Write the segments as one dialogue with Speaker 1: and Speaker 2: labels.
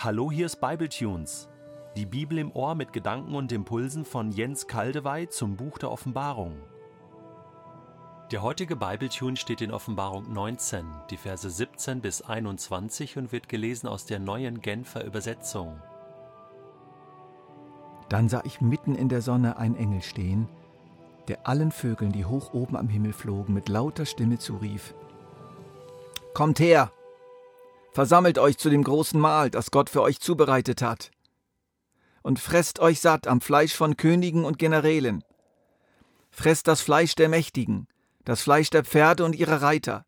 Speaker 1: Hallo, hier ist Bibletunes. Die Bibel im Ohr mit Gedanken und Impulsen von Jens Kaldewey zum Buch der Offenbarung. Der heutige Bibletune steht in Offenbarung 19, die Verse 17 bis 21 und wird gelesen aus der neuen Genfer Übersetzung.
Speaker 2: Dann sah ich mitten in der Sonne einen Engel stehen, der allen Vögeln, die hoch oben am Himmel flogen, mit lauter Stimme zurief: Kommt her! Versammelt euch zu dem großen Mahl, das Gott für euch zubereitet hat. Und fresst euch satt am Fleisch von Königen und Generälen. Fresst das Fleisch der Mächtigen, das Fleisch der Pferde und ihrer Reiter,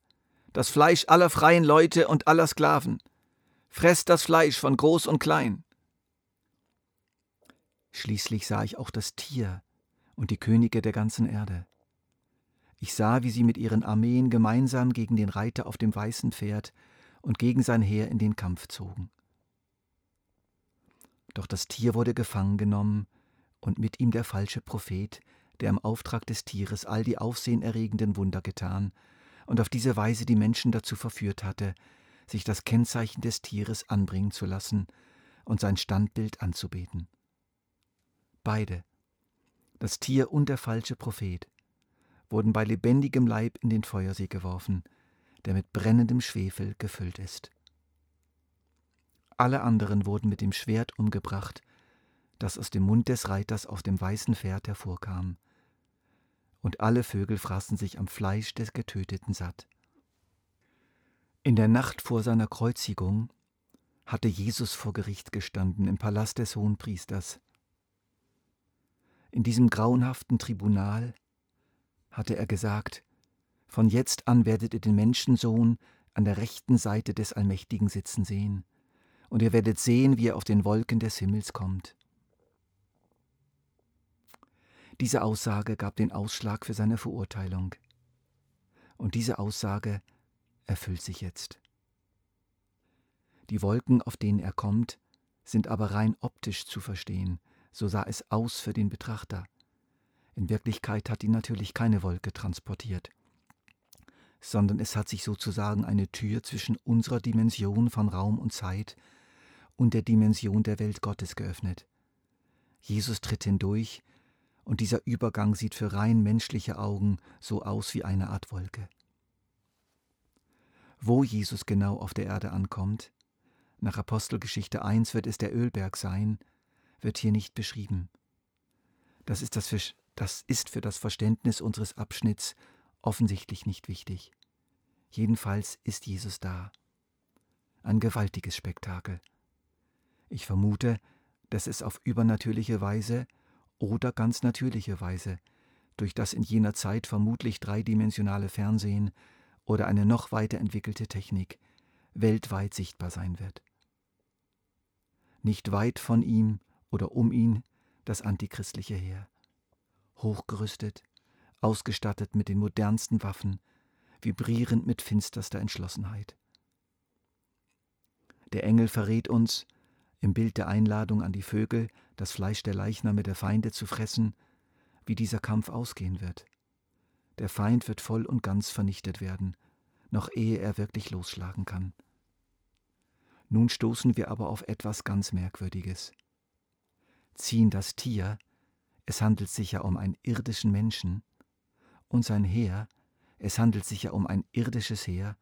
Speaker 2: das Fleisch aller freien Leute und aller Sklaven. Fresst das Fleisch von groß und klein. Schließlich sah ich auch das Tier und die Könige der ganzen Erde. Ich sah, wie sie mit ihren Armeen gemeinsam gegen den Reiter auf dem weißen Pferd und gegen sein Heer in den Kampf zogen. Doch das Tier wurde gefangen genommen und mit ihm der falsche Prophet, der im Auftrag des Tieres all die aufsehenerregenden Wunder getan und auf diese Weise die Menschen dazu verführt hatte, sich das Kennzeichen des Tieres anbringen zu lassen und sein Standbild anzubeten. Beide, das Tier und der falsche Prophet, wurden bei lebendigem Leib in den Feuersee geworfen, der mit brennendem Schwefel gefüllt ist. Alle anderen wurden mit dem Schwert umgebracht, das aus dem Mund des Reiters auf dem weißen Pferd hervorkam, und alle Vögel fraßen sich am Fleisch des Getöteten satt. In der Nacht vor seiner Kreuzigung hatte Jesus vor Gericht gestanden im Palast des Hohenpriesters. In diesem grauenhaften Tribunal hatte er gesagt, von jetzt an werdet ihr den Menschensohn an der rechten Seite des Allmächtigen sitzen sehen, und ihr werdet sehen, wie er auf den Wolken des Himmels kommt. Diese Aussage gab den Ausschlag für seine Verurteilung. Und diese Aussage erfüllt sich jetzt. Die Wolken, auf denen er kommt, sind aber rein optisch zu verstehen, so sah es aus für den Betrachter. In Wirklichkeit hat ihn natürlich keine Wolke transportiert sondern es hat sich sozusagen eine Tür zwischen unserer Dimension von Raum und Zeit und der Dimension der Welt Gottes geöffnet. Jesus tritt hindurch, und dieser Übergang sieht für rein menschliche Augen so aus wie eine Art Wolke. Wo Jesus genau auf der Erde ankommt, nach Apostelgeschichte 1 wird es der Ölberg sein, wird hier nicht beschrieben. Das ist, das, das ist für das Verständnis unseres Abschnitts offensichtlich nicht wichtig. Jedenfalls ist Jesus da. Ein gewaltiges Spektakel. Ich vermute, dass es auf übernatürliche Weise oder ganz natürliche Weise durch das in jener Zeit vermutlich dreidimensionale Fernsehen oder eine noch weiterentwickelte Technik weltweit sichtbar sein wird. Nicht weit von ihm oder um ihn das antichristliche Heer. Hochgerüstet, ausgestattet mit den modernsten Waffen, vibrierend mit finsterster Entschlossenheit. Der Engel verrät uns, im Bild der Einladung an die Vögel, das Fleisch der Leichname der Feinde zu fressen, wie dieser Kampf ausgehen wird. Der Feind wird voll und ganz vernichtet werden, noch ehe er wirklich losschlagen kann. Nun stoßen wir aber auf etwas ganz Merkwürdiges. Ziehen das Tier, es handelt sich ja um einen irdischen Menschen, und sein Heer, es handelt sich ja um ein irdisches Heer,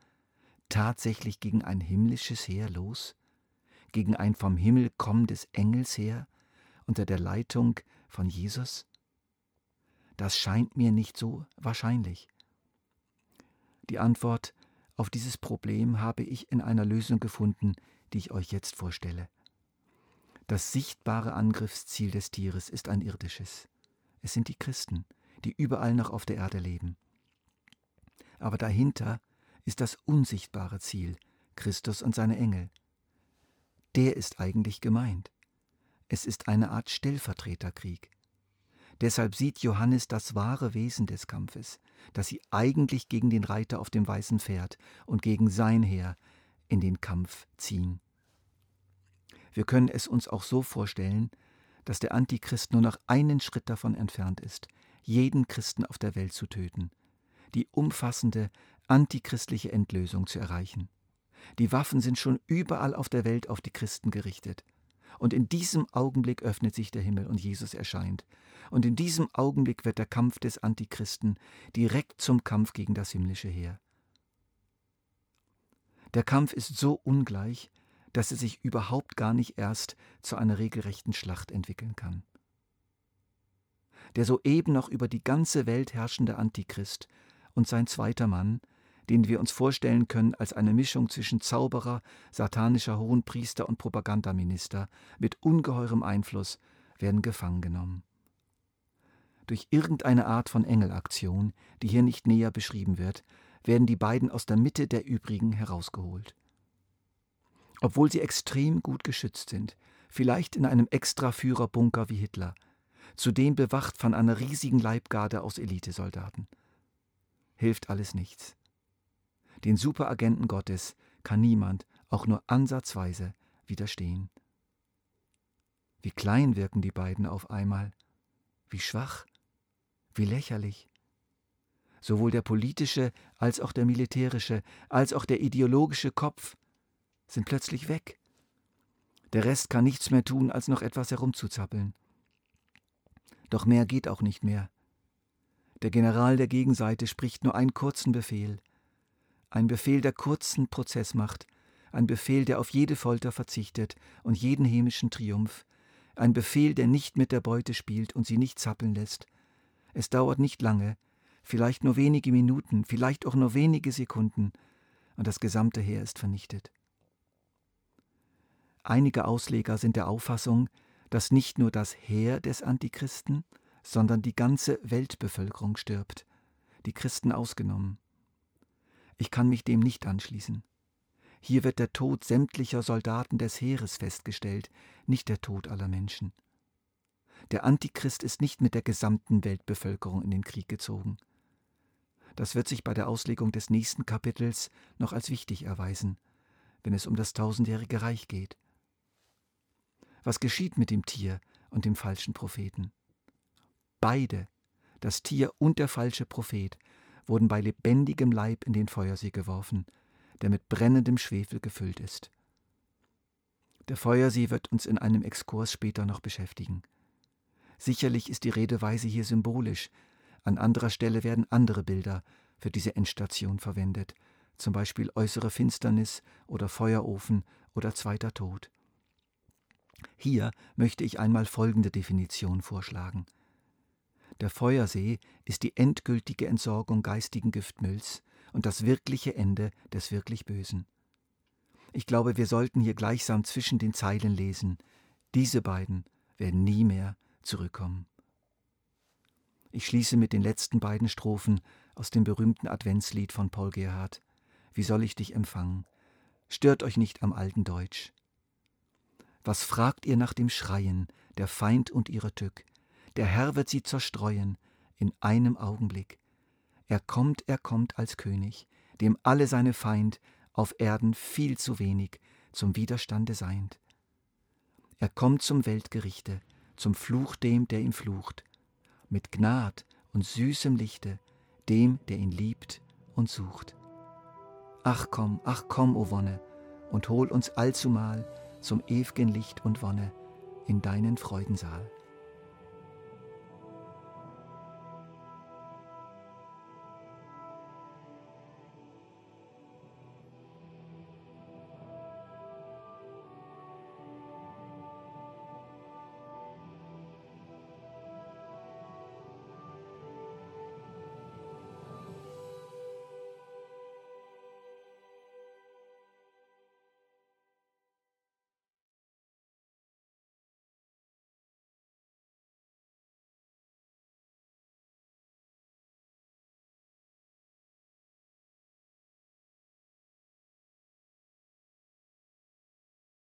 Speaker 2: tatsächlich gegen ein himmlisches Heer los? Gegen ein vom Himmel kommendes Engelsheer unter der Leitung von Jesus? Das scheint mir nicht so wahrscheinlich. Die Antwort auf dieses Problem habe ich in einer Lösung gefunden, die ich euch jetzt vorstelle. Das sichtbare Angriffsziel des Tieres ist ein irdisches. Es sind die Christen, die überall noch auf der Erde leben. Aber dahinter ist das unsichtbare Ziel, Christus und seine Engel. Der ist eigentlich gemeint. Es ist eine Art Stellvertreterkrieg. Deshalb sieht Johannes das wahre Wesen des Kampfes, dass sie eigentlich gegen den Reiter auf dem weißen Pferd und gegen sein Heer in den Kampf ziehen. Wir können es uns auch so vorstellen, dass der Antichrist nur noch einen Schritt davon entfernt ist, jeden Christen auf der Welt zu töten, die umfassende antichristliche Endlösung zu erreichen. Die Waffen sind schon überall auf der Welt auf die Christen gerichtet. Und in diesem Augenblick öffnet sich der Himmel und Jesus erscheint. Und in diesem Augenblick wird der Kampf des Antichristen direkt zum Kampf gegen das himmlische Heer. Der Kampf ist so ungleich, dass er sich überhaupt gar nicht erst zu einer regelrechten Schlacht entwickeln kann. Der soeben noch über die ganze Welt herrschende Antichrist und sein zweiter Mann, den wir uns vorstellen können als eine Mischung zwischen Zauberer, satanischer Hohenpriester und Propagandaminister mit ungeheurem Einfluss, werden gefangen genommen. Durch irgendeine Art von Engelaktion, die hier nicht näher beschrieben wird, werden die beiden aus der Mitte der übrigen herausgeholt. Obwohl sie extrem gut geschützt sind, vielleicht in einem Extraführerbunker wie Hitler, zudem bewacht von einer riesigen Leibgarde aus Elitesoldaten. Hilft alles nichts. Den Superagenten Gottes kann niemand auch nur ansatzweise widerstehen. Wie klein wirken die beiden auf einmal, wie schwach, wie lächerlich. Sowohl der politische als auch der militärische, als auch der ideologische Kopf sind plötzlich weg. Der Rest kann nichts mehr tun, als noch etwas herumzuzappeln. Doch mehr geht auch nicht mehr. Der General der Gegenseite spricht nur einen kurzen Befehl. Ein Befehl, der kurzen Prozess macht, ein Befehl, der auf jede Folter verzichtet und jeden hämischen Triumph, ein Befehl, der nicht mit der Beute spielt und sie nicht zappeln lässt. Es dauert nicht lange, vielleicht nur wenige Minuten, vielleicht auch nur wenige Sekunden, und das gesamte Heer ist vernichtet. Einige Ausleger sind der Auffassung, dass nicht nur das Heer des Antichristen, sondern die ganze Weltbevölkerung stirbt, die Christen ausgenommen. Ich kann mich dem nicht anschließen. Hier wird der Tod sämtlicher Soldaten des Heeres festgestellt, nicht der Tod aller Menschen. Der Antichrist ist nicht mit der gesamten Weltbevölkerung in den Krieg gezogen. Das wird sich bei der Auslegung des nächsten Kapitels noch als wichtig erweisen, wenn es um das tausendjährige Reich geht. Was geschieht mit dem Tier und dem falschen Propheten? Beide, das Tier und der falsche Prophet, wurden bei lebendigem Leib in den Feuersee geworfen, der mit brennendem Schwefel gefüllt ist. Der Feuersee wird uns in einem Exkurs später noch beschäftigen. Sicherlich ist die Redeweise hier symbolisch, an anderer Stelle werden andere Bilder für diese Endstation verwendet, zum Beispiel äußere Finsternis oder Feuerofen oder zweiter Tod. Hier möchte ich einmal folgende Definition vorschlagen. Der Feuersee ist die endgültige Entsorgung geistigen Giftmülls und das wirkliche Ende des wirklich Bösen. Ich glaube, wir sollten hier gleichsam zwischen den Zeilen lesen, diese beiden werden nie mehr zurückkommen. Ich schließe mit den letzten beiden Strophen aus dem berühmten Adventslied von Paul Gerhardt. Wie soll ich dich empfangen? Stört euch nicht am alten Deutsch. Was fragt ihr nach dem Schreien, der Feind und ihre Tück? Der Herr wird sie zerstreuen in einem Augenblick. Er kommt, er kommt als König, dem alle seine Feind auf Erden viel zu wenig zum Widerstande seind. Er kommt zum Weltgerichte, zum Fluch dem, der ihm flucht, mit Gnad und süßem Lichte, dem, der ihn liebt und sucht. Ach komm, ach komm, o Wonne, und hol uns allzumal zum ew'gen Licht und Wonne in deinen Freudensaal.